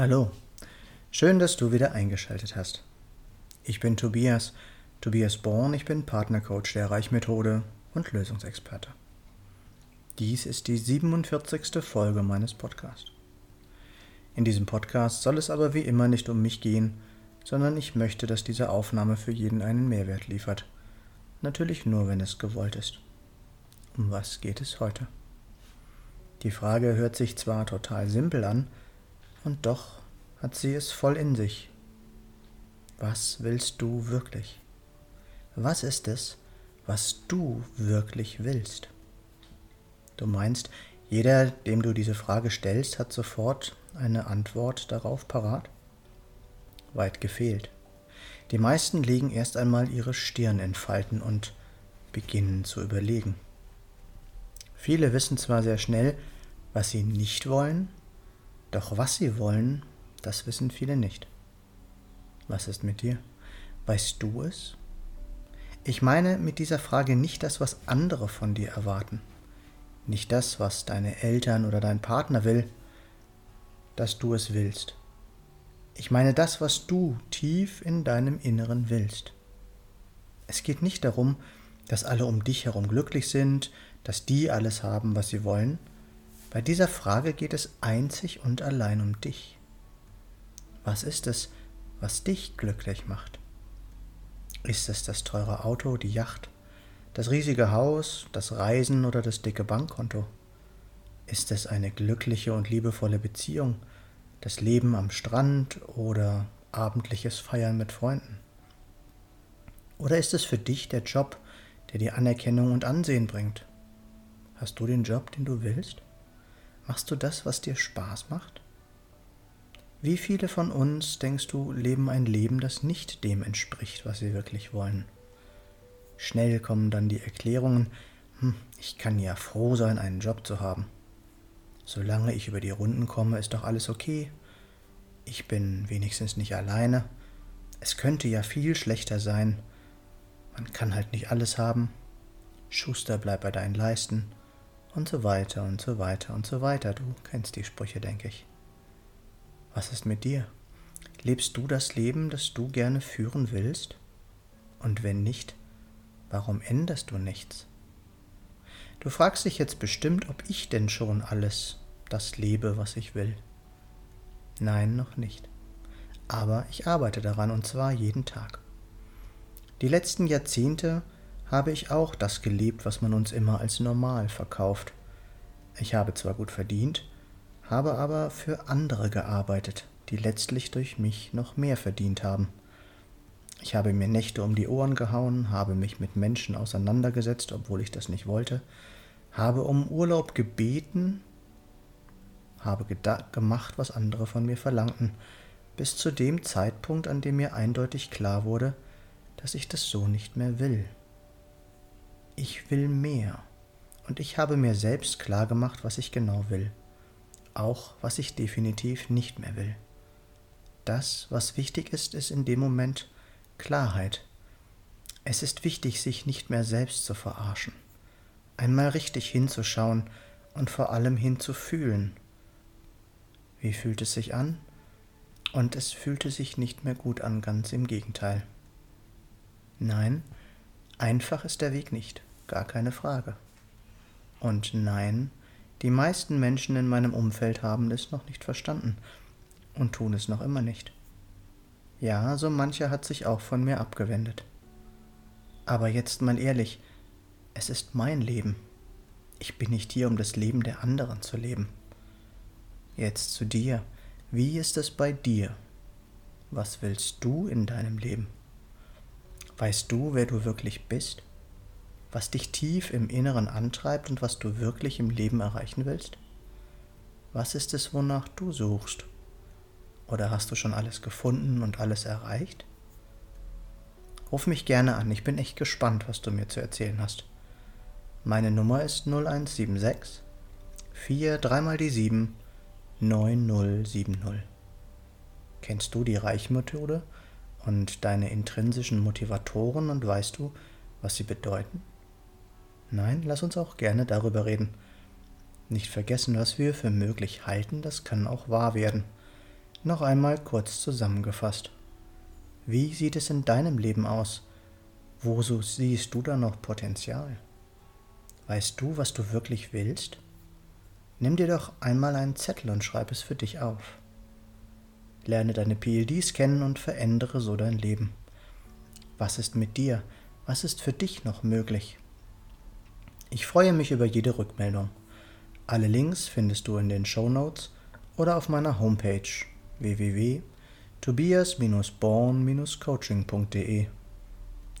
Hallo, schön, dass du wieder eingeschaltet hast. Ich bin Tobias, Tobias Born, ich bin Partnercoach der Reichmethode und Lösungsexperte. Dies ist die 47. Folge meines Podcasts. In diesem Podcast soll es aber wie immer nicht um mich gehen, sondern ich möchte, dass diese Aufnahme für jeden einen Mehrwert liefert. Natürlich nur, wenn es gewollt ist. Um was geht es heute? Die Frage hört sich zwar total simpel an, und doch hat sie es voll in sich. Was willst du wirklich? Was ist es, was du wirklich willst? Du meinst, jeder, dem du diese Frage stellst, hat sofort eine Antwort darauf parat? Weit gefehlt. Die meisten legen erst einmal ihre Stirn in Falten und beginnen zu überlegen. Viele wissen zwar sehr schnell, was sie nicht wollen, doch was sie wollen, das wissen viele nicht. Was ist mit dir? Weißt du es? Ich meine mit dieser Frage nicht das, was andere von dir erwarten, nicht das, was deine Eltern oder dein Partner will, dass du es willst. Ich meine das, was du tief in deinem Inneren willst. Es geht nicht darum, dass alle um dich herum glücklich sind, dass die alles haben, was sie wollen, bei dieser Frage geht es einzig und allein um dich. Was ist es, was dich glücklich macht? Ist es das teure Auto, die Yacht, das riesige Haus, das Reisen oder das dicke Bankkonto? Ist es eine glückliche und liebevolle Beziehung, das Leben am Strand oder abendliches Feiern mit Freunden? Oder ist es für dich der Job, der dir Anerkennung und Ansehen bringt? Hast du den Job, den du willst? Machst du das, was dir Spaß macht? Wie viele von uns, denkst du, leben ein Leben, das nicht dem entspricht, was sie wirklich wollen? Schnell kommen dann die Erklärungen, hm, ich kann ja froh sein, einen Job zu haben. Solange ich über die Runden komme, ist doch alles okay. Ich bin wenigstens nicht alleine. Es könnte ja viel schlechter sein. Man kann halt nicht alles haben. Schuster, bleib bei deinen Leisten und so weiter und so weiter und so weiter. Du kennst die Sprüche, denke ich. Was ist mit dir? Lebst du das Leben, das du gerne führen willst? Und wenn nicht, warum änderst du nichts? Du fragst dich jetzt bestimmt, ob ich denn schon alles das lebe, was ich will. Nein, noch nicht. Aber ich arbeite daran und zwar jeden Tag. Die letzten Jahrzehnte habe ich auch das gelebt, was man uns immer als normal verkauft. Ich habe zwar gut verdient, habe aber für andere gearbeitet, die letztlich durch mich noch mehr verdient haben. Ich habe mir Nächte um die Ohren gehauen, habe mich mit Menschen auseinandergesetzt, obwohl ich das nicht wollte, habe um Urlaub gebeten, habe gemacht, was andere von mir verlangten, bis zu dem Zeitpunkt, an dem mir eindeutig klar wurde, dass ich das so nicht mehr will ich will mehr. Und ich habe mir selbst klar gemacht, was ich genau will. Auch was ich definitiv nicht mehr will. Das, was wichtig ist, ist in dem Moment Klarheit. Es ist wichtig, sich nicht mehr selbst zu verarschen. Einmal richtig hinzuschauen und vor allem hinzufühlen. Wie fühlt es sich an? Und es fühlte sich nicht mehr gut an, ganz im Gegenteil. Nein, einfach ist der Weg nicht gar keine Frage. Und nein, die meisten Menschen in meinem Umfeld haben es noch nicht verstanden und tun es noch immer nicht. Ja, so mancher hat sich auch von mir abgewendet. Aber jetzt mal ehrlich, es ist mein Leben. Ich bin nicht hier, um das Leben der anderen zu leben. Jetzt zu dir. Wie ist es bei dir? Was willst du in deinem Leben? Weißt du, wer du wirklich bist? Was dich tief im Inneren antreibt und was du wirklich im Leben erreichen willst? Was ist es, wonach du suchst? Oder hast du schon alles gefunden und alles erreicht? Ruf mich gerne an, ich bin echt gespannt, was du mir zu erzählen hast. Meine Nummer ist 0176 4 3 mal die 7 9070. Kennst du die Reichmethode und deine intrinsischen Motivatoren und weißt du, was sie bedeuten? Nein, lass uns auch gerne darüber reden. Nicht vergessen, was wir für möglich halten, das kann auch wahr werden. Noch einmal kurz zusammengefasst. Wie sieht es in deinem Leben aus? Wo so siehst du da noch Potenzial? Weißt du, was du wirklich willst? Nimm dir doch einmal einen Zettel und schreib es für dich auf. Lerne deine PLDs kennen und verändere so dein Leben. Was ist mit dir? Was ist für dich noch möglich? Ich freue mich über jede Rückmeldung. Alle Links findest du in den Show Notes oder auf meiner Homepage www.tobias-born-coaching.de.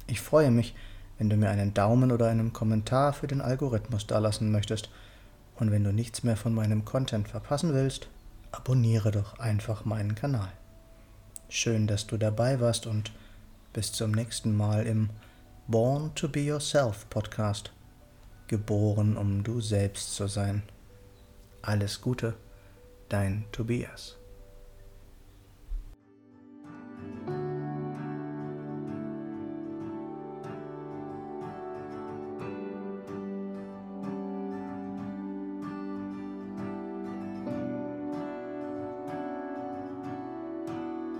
Ich freue mich, wenn du mir einen Daumen oder einen Kommentar für den Algorithmus dalassen möchtest. Und wenn du nichts mehr von meinem Content verpassen willst, abonniere doch einfach meinen Kanal. Schön, dass du dabei warst und bis zum nächsten Mal im Born to Be Yourself Podcast. Geboren, um du selbst zu sein. Alles Gute, dein Tobias.